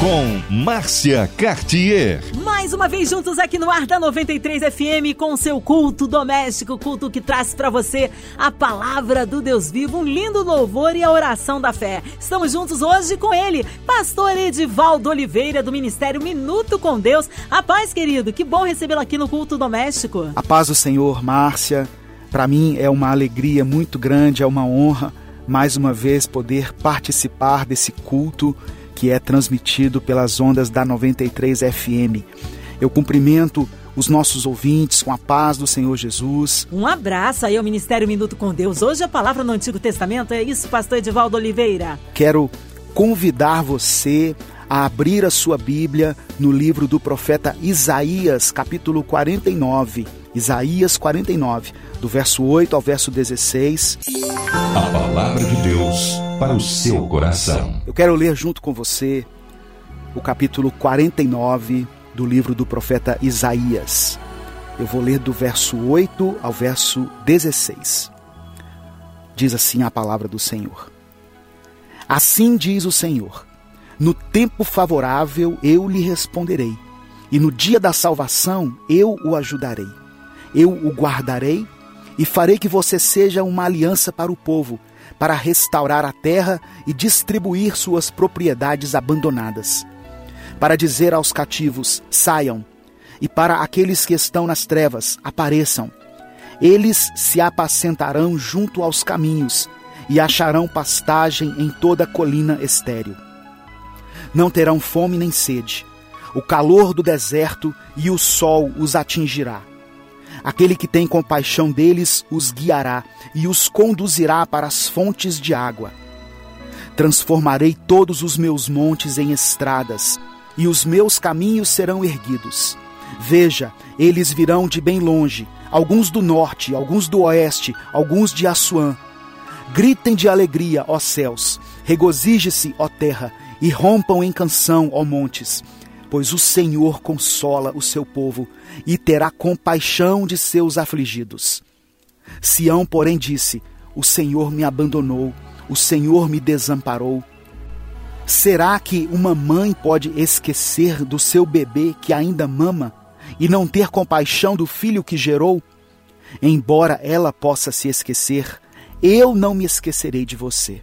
Com Márcia Cartier. Mais uma vez juntos aqui no ar da 93 FM com seu culto doméstico, culto que traz para você a palavra do Deus vivo, um lindo louvor e a oração da fé. Estamos juntos hoje com ele, pastor Edivaldo Oliveira do Ministério Minuto com Deus. A paz, querido, que bom recebê-lo aqui no culto doméstico. A paz do Senhor, Márcia. Para mim é uma alegria muito grande, é uma honra mais uma vez poder participar desse culto que é transmitido pelas ondas da 93 FM. Eu cumprimento os nossos ouvintes com a paz do Senhor Jesus. Um abraço aí ao Ministério Minuto com Deus. Hoje a palavra no Antigo Testamento é isso, pastor Edivaldo Oliveira. Quero convidar você a abrir a sua Bíblia no livro do profeta Isaías, capítulo 49. Isaías 49, do verso 8 ao verso 16. A palavra de Deus para o seu coração. Eu quero ler junto com você o capítulo 49 do livro do profeta Isaías. Eu vou ler do verso 8 ao verso 16. Diz assim a palavra do Senhor. Assim diz o Senhor: No tempo favorável eu lhe responderei, e no dia da salvação eu o ajudarei. Eu o guardarei e farei que você seja uma aliança para o povo para restaurar a terra e distribuir suas propriedades abandonadas, para dizer aos cativos: saiam, e para aqueles que estão nas trevas, apareçam. Eles se apacentarão junto aos caminhos e acharão pastagem em toda a colina estéril. Não terão fome nem sede. O calor do deserto e o sol os atingirá Aquele que tem compaixão deles os guiará e os conduzirá para as fontes de água. Transformarei todos os meus montes em estradas, e os meus caminhos serão erguidos. Veja, eles virão de bem longe, alguns do norte, alguns do oeste, alguns de Assuã. Gritem de alegria, ó céus, regozije-se, ó terra, e rompam em canção, ó montes pois o Senhor consola o seu povo e terá compaixão de seus afligidos. Sião, porém, disse: O Senhor me abandonou, o Senhor me desamparou. Será que uma mãe pode esquecer do seu bebê que ainda mama e não ter compaixão do filho que gerou? Embora ela possa se esquecer, eu não me esquecerei de você.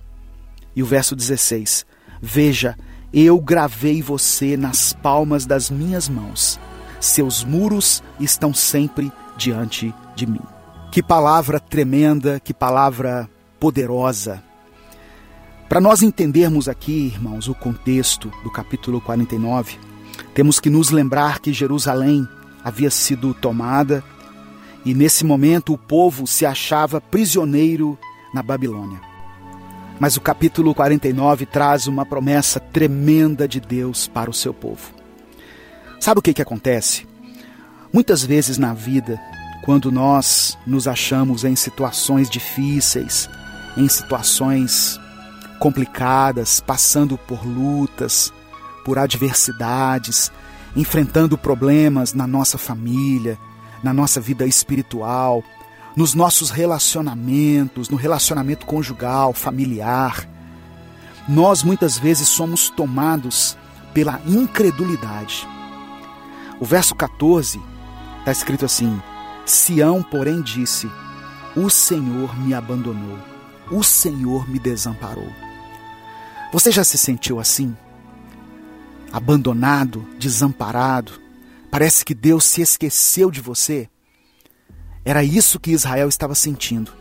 E o verso 16: Veja, eu gravei você nas palmas das minhas mãos. Seus muros estão sempre diante de mim. Que palavra tremenda, que palavra poderosa. Para nós entendermos aqui, irmãos, o contexto do capítulo 49, temos que nos lembrar que Jerusalém havia sido tomada e nesse momento o povo se achava prisioneiro na Babilônia. Mas o capítulo 49 traz uma promessa tremenda de Deus para o seu povo. Sabe o que, que acontece? Muitas vezes na vida, quando nós nos achamos em situações difíceis, em situações complicadas, passando por lutas, por adversidades, enfrentando problemas na nossa família, na nossa vida espiritual, nos nossos relacionamentos, no relacionamento conjugal, familiar. Nós muitas vezes somos tomados pela incredulidade. O verso 14 está escrito assim: Sião, porém, disse: O Senhor me abandonou, o Senhor me desamparou. Você já se sentiu assim? Abandonado, desamparado? Parece que Deus se esqueceu de você? Era isso que Israel estava sentindo.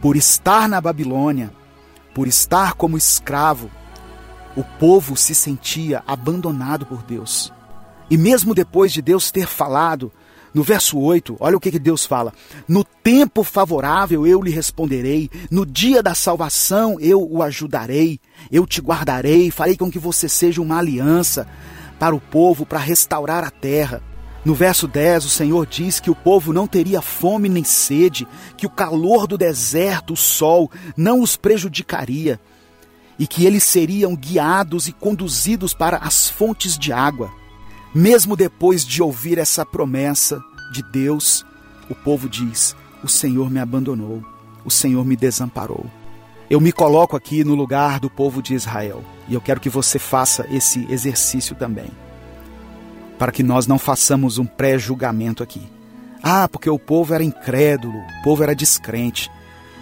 Por estar na Babilônia, por estar como escravo, o povo se sentia abandonado por Deus. E mesmo depois de Deus ter falado, no verso 8, olha o que, que Deus fala: No tempo favorável eu lhe responderei, no dia da salvação eu o ajudarei, eu te guardarei, farei com que você seja uma aliança para o povo, para restaurar a terra. No verso 10, o Senhor diz que o povo não teria fome nem sede, que o calor do deserto, o sol, não os prejudicaria, e que eles seriam guiados e conduzidos para as fontes de água. Mesmo depois de ouvir essa promessa, de Deus, o povo diz: O Senhor me abandonou, o Senhor me desamparou. Eu me coloco aqui no lugar do povo de Israel e eu quero que você faça esse exercício também, para que nós não façamos um pré-julgamento aqui. Ah, porque o povo era incrédulo, o povo era descrente.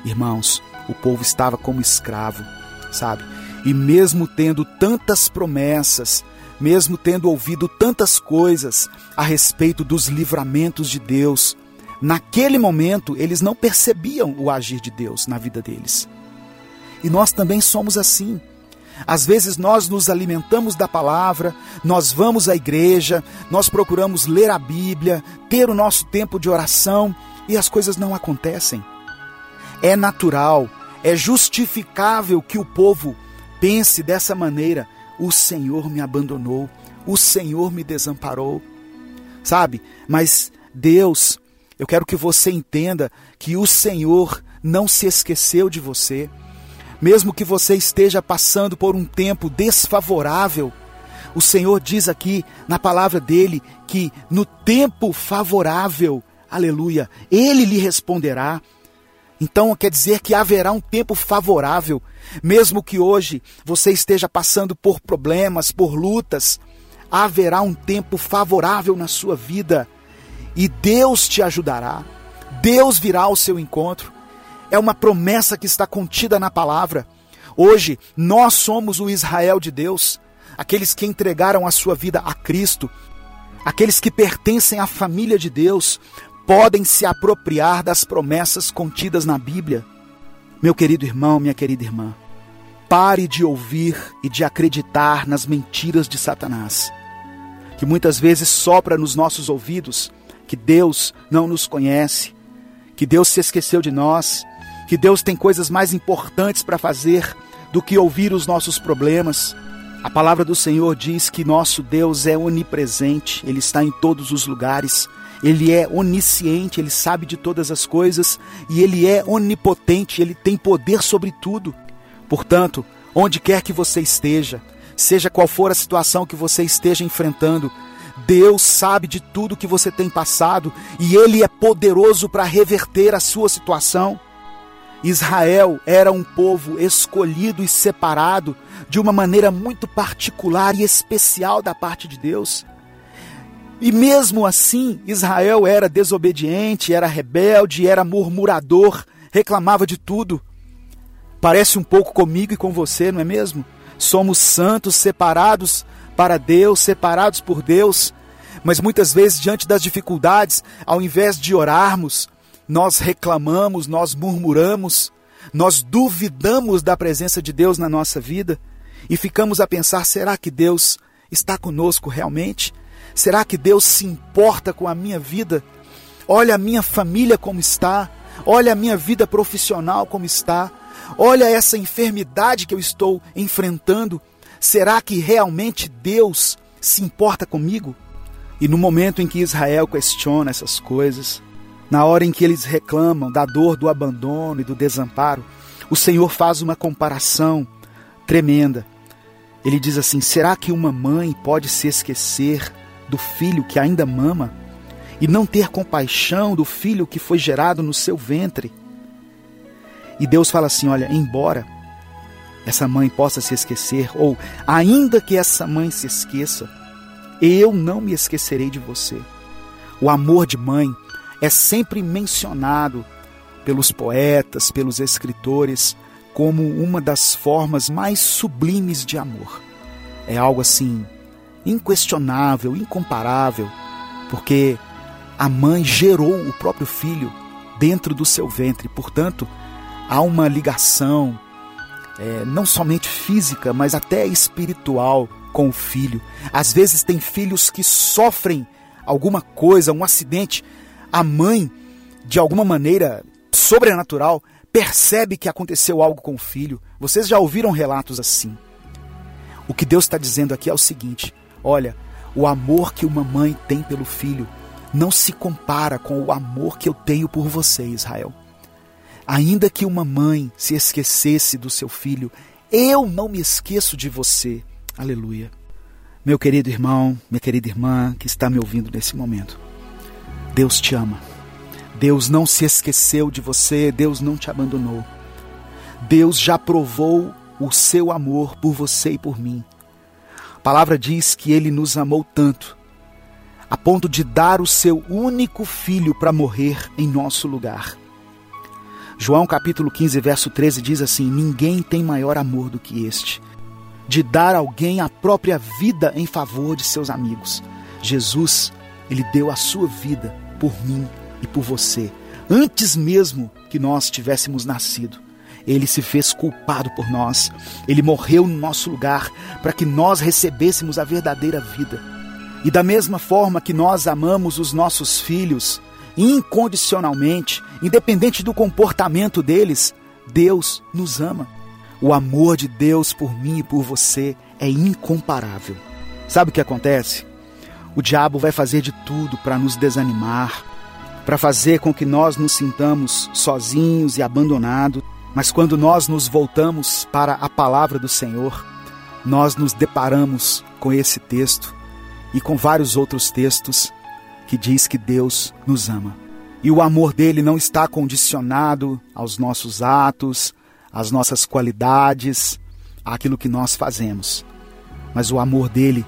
Irmãos, o povo estava como escravo, sabe? E mesmo tendo tantas promessas, mesmo tendo ouvido tantas coisas a respeito dos livramentos de Deus, naquele momento eles não percebiam o agir de Deus na vida deles. E nós também somos assim. Às vezes nós nos alimentamos da palavra, nós vamos à igreja, nós procuramos ler a Bíblia, ter o nosso tempo de oração e as coisas não acontecem. É natural, é justificável que o povo pense dessa maneira: o Senhor me abandonou, o Senhor me desamparou. Sabe? Mas Deus, eu quero que você entenda que o Senhor não se esqueceu de você. Mesmo que você esteja passando por um tempo desfavorável, o Senhor diz aqui na palavra dele que no tempo favorável, aleluia, ele lhe responderá. Então quer dizer que haverá um tempo favorável, mesmo que hoje você esteja passando por problemas, por lutas, haverá um tempo favorável na sua vida e Deus te ajudará. Deus virá ao seu encontro. É uma promessa que está contida na palavra. Hoje, nós somos o Israel de Deus, aqueles que entregaram a sua vida a Cristo, aqueles que pertencem à família de Deus, podem se apropriar das promessas contidas na Bíblia. Meu querido irmão, minha querida irmã, pare de ouvir e de acreditar nas mentiras de Satanás, que muitas vezes sopra nos nossos ouvidos que Deus não nos conhece, que Deus se esqueceu de nós, que Deus tem coisas mais importantes para fazer do que ouvir os nossos problemas. A palavra do Senhor diz que nosso Deus é onipresente, Ele está em todos os lugares, Ele é onisciente, Ele sabe de todas as coisas e Ele é onipotente, Ele tem poder sobre tudo. Portanto, onde quer que você esteja, seja qual for a situação que você esteja enfrentando, Deus sabe de tudo que você tem passado e Ele é poderoso para reverter a sua situação. Israel era um povo escolhido e separado de uma maneira muito particular e especial da parte de Deus. E mesmo assim, Israel era desobediente, era rebelde, era murmurador, reclamava de tudo. Parece um pouco comigo e com você, não é mesmo? Somos santos, separados para Deus, separados por Deus, mas muitas vezes, diante das dificuldades, ao invés de orarmos, nós reclamamos, nós murmuramos, nós duvidamos da presença de Deus na nossa vida e ficamos a pensar: será que Deus está conosco realmente? Será que Deus se importa com a minha vida? Olha a minha família como está, olha a minha vida profissional como está, olha essa enfermidade que eu estou enfrentando. Será que realmente Deus se importa comigo? E no momento em que Israel questiona essas coisas, na hora em que eles reclamam da dor do abandono e do desamparo, o Senhor faz uma comparação tremenda. Ele diz assim: será que uma mãe pode se esquecer do filho que ainda mama e não ter compaixão do filho que foi gerado no seu ventre? E Deus fala assim: olha, embora essa mãe possa se esquecer, ou ainda que essa mãe se esqueça, eu não me esquecerei de você. O amor de mãe é sempre mencionado pelos poetas, pelos escritores, como uma das formas mais sublimes de amor. É algo assim inquestionável, incomparável, porque a mãe gerou o próprio filho dentro do seu ventre, portanto, há uma ligação é, não somente física, mas até espiritual com o filho. Às vezes tem filhos que sofrem alguma coisa, um acidente, a mãe, de alguma maneira sobrenatural, percebe que aconteceu algo com o filho. Vocês já ouviram relatos assim. O que Deus está dizendo aqui é o seguinte: olha, o amor que uma mãe tem pelo filho não se compara com o amor que eu tenho por você, Israel. Ainda que uma mãe se esquecesse do seu filho, eu não me esqueço de você. Aleluia. Meu querido irmão, minha querida irmã que está me ouvindo nesse momento. Deus te ama. Deus não se esqueceu de você, Deus não te abandonou. Deus já provou o seu amor por você e por mim. A palavra diz que ele nos amou tanto, a ponto de dar o seu único filho para morrer em nosso lugar. João capítulo 15, verso 13 diz assim: Ninguém tem maior amor do que este, de dar alguém a própria vida em favor de seus amigos. Jesus, ele deu a sua vida por mim e por você, antes mesmo que nós tivéssemos nascido. Ele se fez culpado por nós. Ele morreu no nosso lugar para que nós recebêssemos a verdadeira vida. E da mesma forma que nós amamos os nossos filhos incondicionalmente, independente do comportamento deles, Deus nos ama. O amor de Deus por mim e por você é incomparável. Sabe o que acontece? O diabo vai fazer de tudo para nos desanimar, para fazer com que nós nos sintamos sozinhos e abandonados. Mas quando nós nos voltamos para a palavra do Senhor, nós nos deparamos com esse texto e com vários outros textos que diz que Deus nos ama. E o amor dele não está condicionado aos nossos atos, às nossas qualidades, àquilo que nós fazemos. Mas o amor dele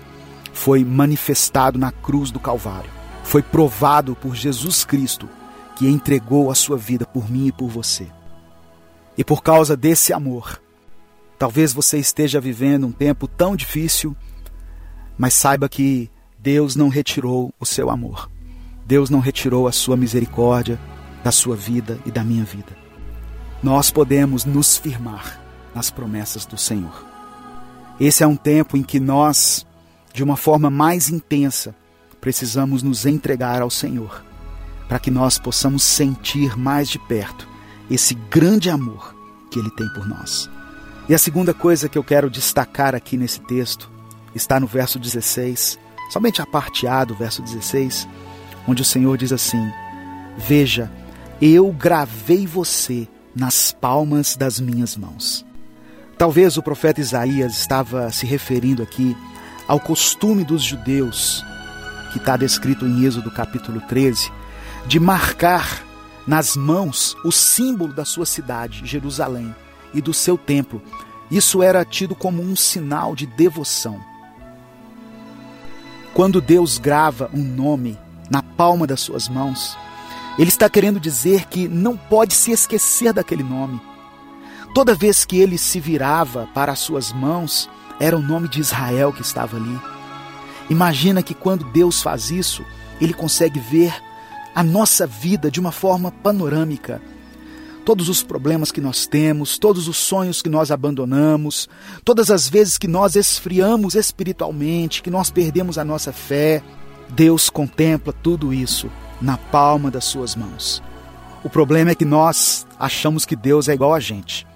foi manifestado na cruz do Calvário foi provado por Jesus Cristo, que entregou a sua vida por mim e por você. E por causa desse amor, talvez você esteja vivendo um tempo tão difícil, mas saiba que Deus não retirou o seu amor. Deus não retirou a sua misericórdia da sua vida e da minha vida. Nós podemos nos firmar nas promessas do Senhor. Esse é um tempo em que nós, de uma forma mais intensa, precisamos nos entregar ao Senhor, para que nós possamos sentir mais de perto esse grande amor que Ele tem por nós. E a segunda coisa que eu quero destacar aqui nesse texto está no verso 16, somente a parte A do verso 16, onde o Senhor diz assim: Veja, eu gravei você nas palmas das minhas mãos. Talvez o profeta Isaías estava se referindo aqui ao costume dos judeus que está descrito em Êxodo capítulo 13, de marcar nas mãos o símbolo da sua cidade, Jerusalém, e do seu templo. Isso era tido como um sinal de devoção. Quando Deus grava um nome na palma das suas mãos, Ele está querendo dizer que não pode se esquecer daquele nome. Toda vez que ele se virava para as suas mãos, era o nome de Israel que estava ali. Imagina que quando Deus faz isso, ele consegue ver a nossa vida de uma forma panorâmica. Todos os problemas que nós temos, todos os sonhos que nós abandonamos, todas as vezes que nós esfriamos espiritualmente, que nós perdemos a nossa fé, Deus contempla tudo isso na palma das suas mãos. O problema é que nós achamos que Deus é igual a gente.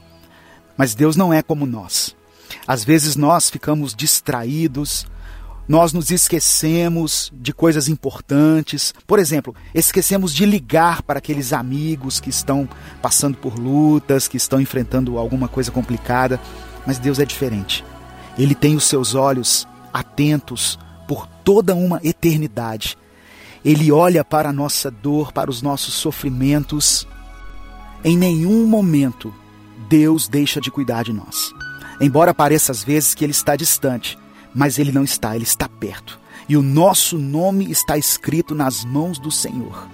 Mas Deus não é como nós. Às vezes nós ficamos distraídos, nós nos esquecemos de coisas importantes. Por exemplo, esquecemos de ligar para aqueles amigos que estão passando por lutas, que estão enfrentando alguma coisa complicada. Mas Deus é diferente. Ele tem os seus olhos atentos por toda uma eternidade. Ele olha para a nossa dor, para os nossos sofrimentos. Em nenhum momento Deus deixa de cuidar de nós. Embora pareça às vezes que ele está distante, mas ele não está, ele está perto. E o nosso nome está escrito nas mãos do Senhor.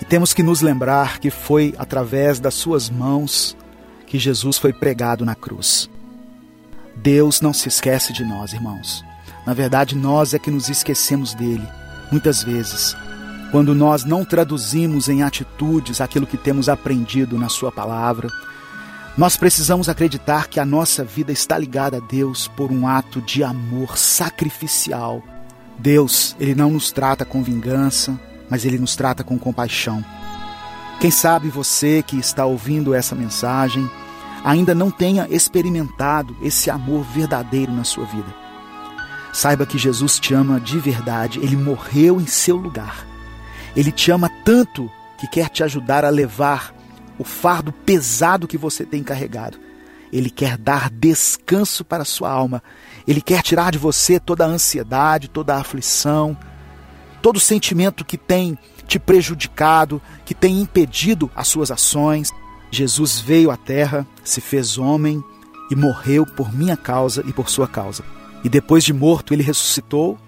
E temos que nos lembrar que foi através das suas mãos que Jesus foi pregado na cruz. Deus não se esquece de nós, irmãos. Na verdade, nós é que nos esquecemos dele, muitas vezes, quando nós não traduzimos em atitudes aquilo que temos aprendido na Sua palavra, nós precisamos acreditar que a nossa vida está ligada a Deus por um ato de amor sacrificial. Deus, ele não nos trata com vingança, mas ele nos trata com compaixão. Quem sabe você que está ouvindo essa mensagem ainda não tenha experimentado esse amor verdadeiro na sua vida. Saiba que Jesus te ama de verdade, ele morreu em seu lugar. Ele te ama tanto que quer te ajudar a levar o fardo pesado que você tem carregado. Ele quer dar descanso para a sua alma. Ele quer tirar de você toda a ansiedade, toda a aflição, todo o sentimento que tem te prejudicado, que tem impedido as suas ações. Jesus veio à terra, se fez homem e morreu por minha causa e por sua causa. E depois de morto, ele ressuscitou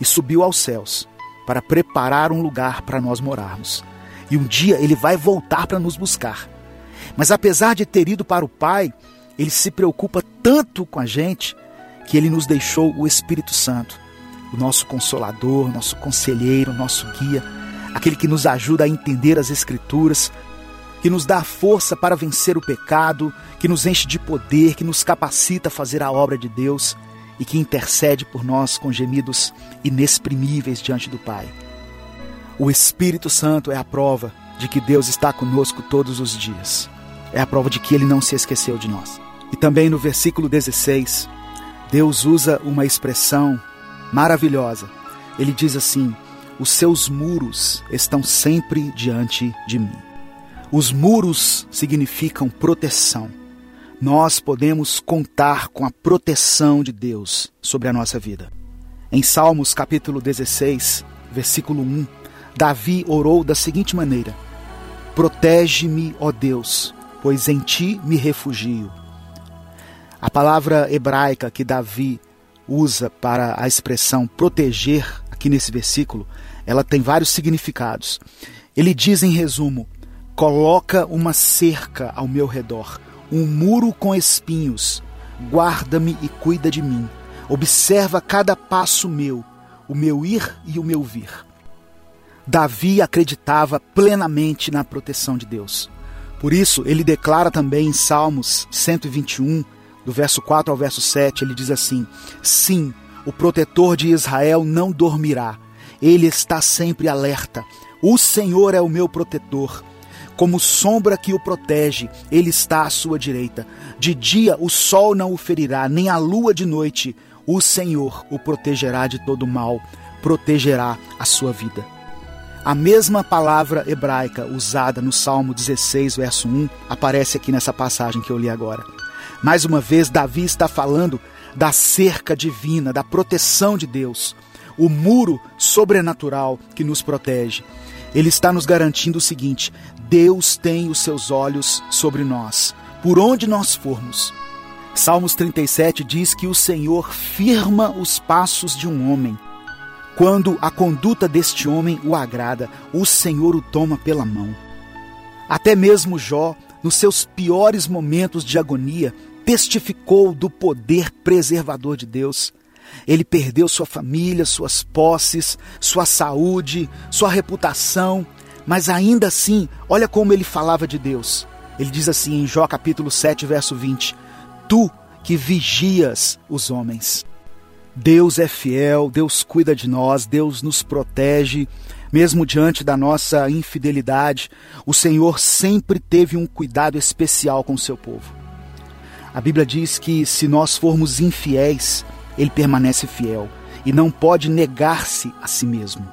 e subiu aos céus para preparar um lugar para nós morarmos. E um dia ele vai voltar para nos buscar. Mas apesar de ter ido para o Pai, ele se preocupa tanto com a gente que ele nos deixou o Espírito Santo, o nosso consolador, nosso conselheiro, nosso guia, aquele que nos ajuda a entender as Escrituras, que nos dá força para vencer o pecado, que nos enche de poder, que nos capacita a fazer a obra de Deus e que intercede por nós com gemidos inexprimíveis diante do Pai. O Espírito Santo é a prova de que Deus está conosco todos os dias. É a prova de que ele não se esqueceu de nós. E também no versículo 16, Deus usa uma expressão maravilhosa. Ele diz assim: Os seus muros estão sempre diante de mim. Os muros significam proteção nós podemos contar com a proteção de Deus sobre a nossa vida. Em Salmos capítulo 16, versículo 1, Davi orou da seguinte maneira: Protege-me, ó Deus, pois em ti me refugio. A palavra hebraica que Davi usa para a expressão proteger aqui nesse versículo, ela tem vários significados. Ele diz em resumo: coloca uma cerca ao meu redor um muro com espinhos. Guarda-me e cuida de mim. Observa cada passo meu, o meu ir e o meu vir. Davi acreditava plenamente na proteção de Deus. Por isso, ele declara também em Salmos 121, do verso 4 ao verso 7, ele diz assim: Sim, o protetor de Israel não dormirá, ele está sempre alerta. O Senhor é o meu protetor como sombra que o protege, ele está à sua direita. De dia o sol não o ferirá, nem a lua de noite. O Senhor o protegerá de todo mal, protegerá a sua vida. A mesma palavra hebraica usada no Salmo 16, verso 1, aparece aqui nessa passagem que eu li agora. Mais uma vez, Davi está falando da cerca divina, da proteção de Deus, o muro sobrenatural que nos protege. Ele está nos garantindo o seguinte: Deus tem os seus olhos sobre nós, por onde nós formos. Salmos 37 diz que o Senhor firma os passos de um homem. Quando a conduta deste homem o agrada, o Senhor o toma pela mão. Até mesmo Jó, nos seus piores momentos de agonia, testificou do poder preservador de Deus. Ele perdeu sua família, suas posses, sua saúde, sua reputação, mas ainda assim, olha como ele falava de Deus. Ele diz assim em Jó capítulo 7, verso 20: Tu que vigias os homens. Deus é fiel, Deus cuida de nós, Deus nos protege, mesmo diante da nossa infidelidade, o Senhor sempre teve um cuidado especial com o seu povo. A Bíblia diz que se nós formos infiéis, ele permanece fiel e não pode negar-se a si mesmo.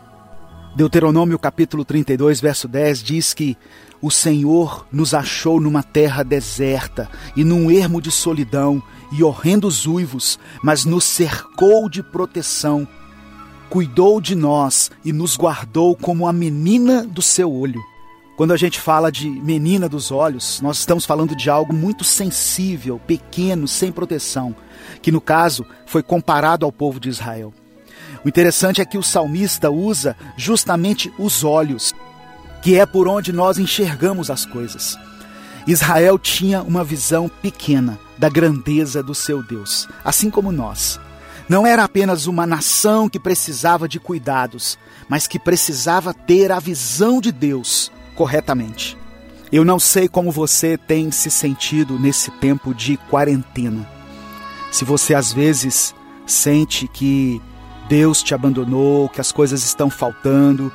Deuteronômio capítulo 32, verso 10 diz que o Senhor nos achou numa terra deserta e num ermo de solidão e horrendos uivos, mas nos cercou de proteção, cuidou de nós e nos guardou como a menina do seu olho. Quando a gente fala de menina dos olhos, nós estamos falando de algo muito sensível, pequeno, sem proteção, que no caso foi comparado ao povo de Israel. O interessante é que o salmista usa justamente os olhos, que é por onde nós enxergamos as coisas. Israel tinha uma visão pequena da grandeza do seu Deus, assim como nós. Não era apenas uma nação que precisava de cuidados, mas que precisava ter a visão de Deus corretamente. Eu não sei como você tem se sentido nesse tempo de quarentena. Se você às vezes sente que Deus te abandonou, que as coisas estão faltando,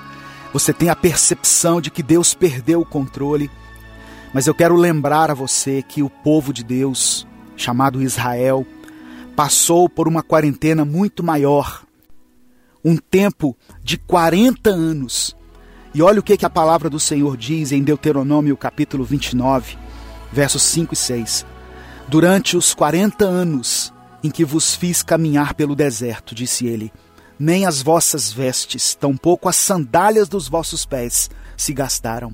você tem a percepção de que Deus perdeu o controle. Mas eu quero lembrar a você que o povo de Deus, chamado Israel, passou por uma quarentena muito maior. Um tempo de 40 anos e olha o que, que a palavra do Senhor diz em Deuteronômio capítulo 29, versos 5 e 6. Durante os quarenta anos em que vos fiz caminhar pelo deserto, disse ele, nem as vossas vestes, tampouco as sandálias dos vossos pés se gastaram.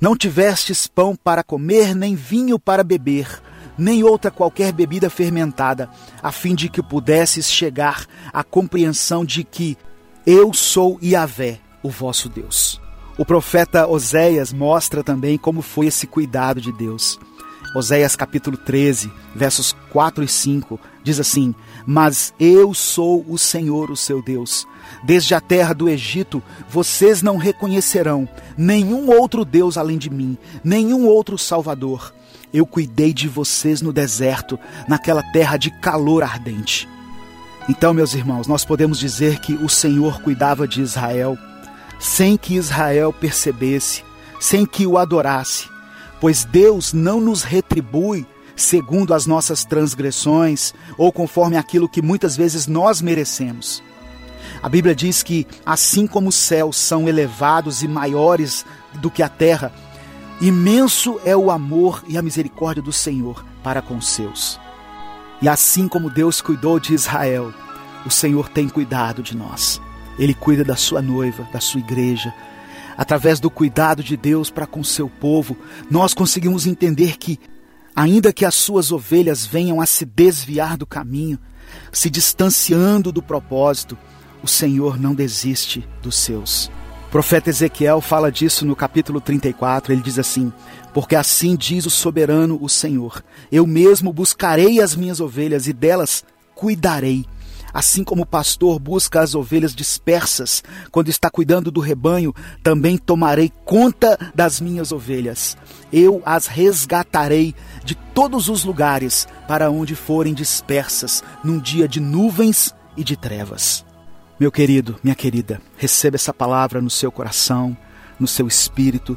Não tivestes pão para comer, nem vinho para beber, nem outra qualquer bebida fermentada, a fim de que pudesses chegar à compreensão de que eu sou Yahvé, o vosso Deus. O profeta Oséias mostra também como foi esse cuidado de Deus. Oséias capítulo 13, versos 4 e 5, diz assim: Mas eu sou o Senhor, o seu Deus. Desde a terra do Egito, vocês não reconhecerão nenhum outro Deus além de mim, nenhum outro Salvador. Eu cuidei de vocês no deserto, naquela terra de calor ardente. Então, meus irmãos, nós podemos dizer que o Senhor cuidava de Israel, sem que Israel percebesse, sem que o adorasse pois Deus não nos retribui segundo as nossas transgressões ou conforme aquilo que muitas vezes nós merecemos. A Bíblia diz que, assim como os céus são elevados e maiores do que a terra, imenso é o amor e a misericórdia do Senhor para com os seus. E assim como Deus cuidou de Israel, o Senhor tem cuidado de nós. Ele cuida da sua noiva, da sua igreja, através do cuidado de Deus para com seu povo, nós conseguimos entender que, ainda que as suas ovelhas venham a se desviar do caminho, se distanciando do propósito, o Senhor não desiste dos seus. O profeta Ezequiel fala disso no capítulo 34, ele diz assim: Porque assim diz o soberano, o Senhor: Eu mesmo buscarei as minhas ovelhas e delas cuidarei Assim como o pastor busca as ovelhas dispersas quando está cuidando do rebanho, também tomarei conta das minhas ovelhas. Eu as resgatarei de todos os lugares para onde forem dispersas num dia de nuvens e de trevas. Meu querido, minha querida, receba essa palavra no seu coração, no seu espírito.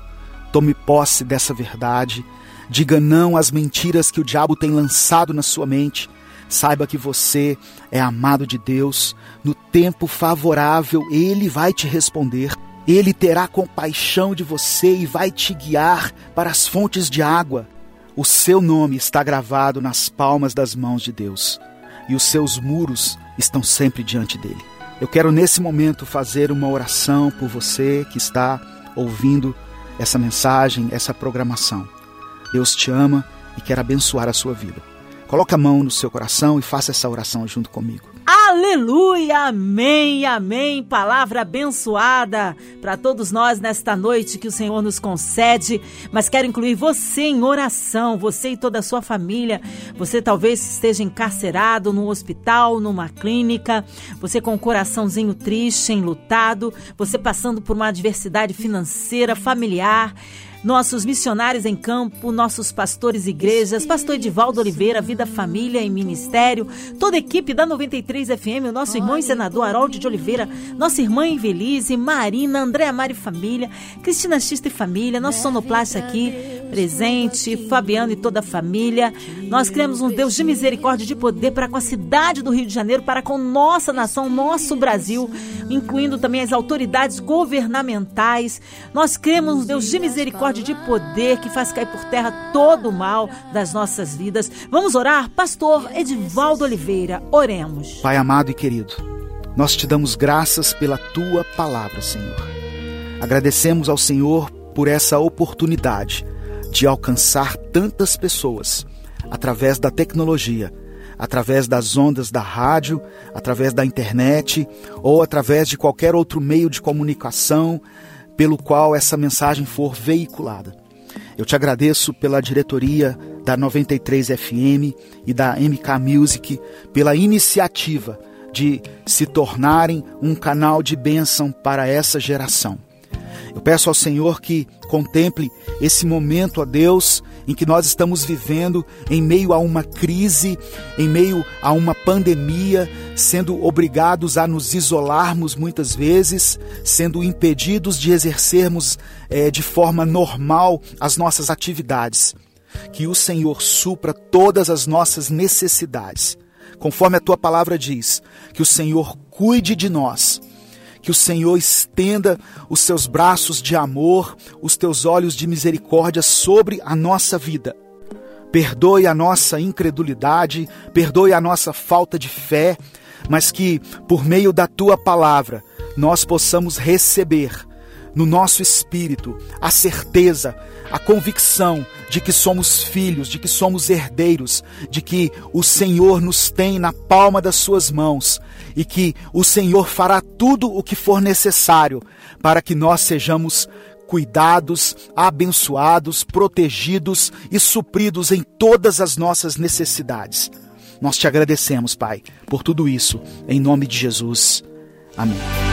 Tome posse dessa verdade. Diga não às mentiras que o diabo tem lançado na sua mente Saiba que você é amado de Deus. No tempo favorável, Ele vai te responder. Ele terá compaixão de você e vai te guiar para as fontes de água. O seu nome está gravado nas palmas das mãos de Deus e os seus muros estão sempre diante dele. Eu quero nesse momento fazer uma oração por você que está ouvindo essa mensagem, essa programação. Deus te ama e quer abençoar a sua vida. Coloque a mão no seu coração e faça essa oração junto comigo. Aleluia, amém, amém. Palavra abençoada para todos nós nesta noite que o Senhor nos concede. Mas quero incluir você em oração, você e toda a sua família. Você talvez esteja encarcerado num hospital, numa clínica, você com o um coraçãozinho triste, enlutado, você passando por uma adversidade financeira, familiar nossos missionários em campo, nossos pastores e igrejas, pastor Edivaldo Oliveira, Vida Família e Ministério, toda a equipe da 93 FM, o nosso irmão e senador Harold de Oliveira, nossa irmã Invelise, Marina, Andréa Mari Família, Cristina Xista e Família, nosso sonoplasta aqui presente, Fabiano e toda a família. Nós criamos um Deus de misericórdia e de poder para com a cidade do Rio de Janeiro, para com nossa nação, nosso Brasil, incluindo também as autoridades governamentais. Nós cremos um Deus de misericórdia e de poder que faz cair por terra todo o mal das nossas vidas. Vamos orar? Pastor Edivaldo Oliveira, oremos. Pai amado e querido, nós te damos graças pela tua palavra, Senhor. Agradecemos ao Senhor por essa oportunidade de alcançar tantas pessoas através da tecnologia, através das ondas da rádio, através da internet ou através de qualquer outro meio de comunicação pelo qual essa mensagem for veiculada. Eu te agradeço pela diretoria da 93 FM e da MK Music pela iniciativa de se tornarem um canal de bênção para essa geração. Eu peço ao Senhor que contemple esse momento, a Deus, em que nós estamos vivendo em meio a uma crise, em meio a uma pandemia, sendo obrigados a nos isolarmos muitas vezes, sendo impedidos de exercermos é, de forma normal as nossas atividades. Que o Senhor supra todas as nossas necessidades, conforme a tua palavra diz, que o Senhor cuide de nós que o Senhor estenda os seus braços de amor, os teus olhos de misericórdia sobre a nossa vida. Perdoe a nossa incredulidade, perdoe a nossa falta de fé, mas que por meio da tua palavra nós possamos receber no nosso espírito a certeza, a convicção de que somos filhos, de que somos herdeiros, de que o Senhor nos tem na palma das suas mãos e que o Senhor fará tudo o que for necessário para que nós sejamos cuidados, abençoados, protegidos e supridos em todas as nossas necessidades. Nós te agradecemos, Pai, por tudo isso, em nome de Jesus. Amém.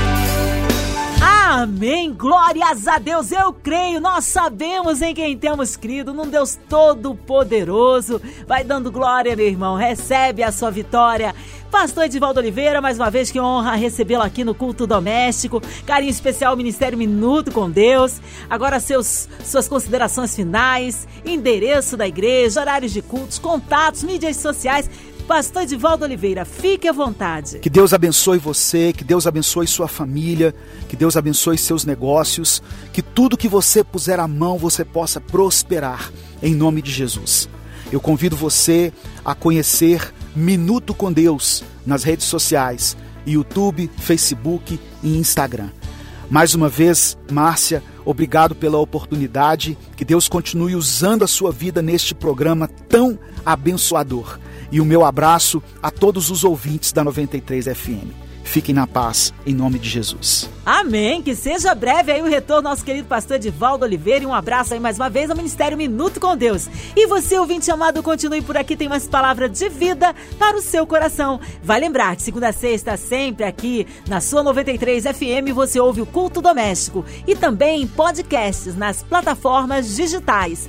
Amém. Glórias a Deus. Eu creio. Nós sabemos em quem temos crido, num Deus todo-poderoso. Vai dando glória, meu irmão. Recebe a sua vitória. Pastor Edivaldo Oliveira, mais uma vez que honra recebê-lo aqui no culto doméstico. Carinho especial Ministério Minuto com Deus. Agora seus suas considerações finais, endereço da igreja, horários de cultos, contatos, mídias sociais. Pastor Edivaldo Oliveira, fique à vontade. Que Deus abençoe você, que Deus abençoe sua família, que Deus abençoe seus negócios, que tudo que você puser a mão você possa prosperar, em nome de Jesus. Eu convido você a conhecer Minuto com Deus nas redes sociais, YouTube, Facebook e Instagram. Mais uma vez, Márcia, obrigado pela oportunidade. Que Deus continue usando a sua vida neste programa tão abençoador e o meu abraço a todos os ouvintes da 93 FM. Fiquem na paz, em nome de Jesus. Amém. Que seja breve aí o retorno nosso querido pastor Edivaldo Oliveira. E um abraço aí mais uma vez ao Ministério Minuto com Deus. E você, ouvinte amado, continue por aqui. Tem mais palavras de vida para o seu coração. Vai lembrar que segunda a sexta, sempre aqui na sua 93 FM, você ouve o culto doméstico. E também podcasts nas plataformas digitais.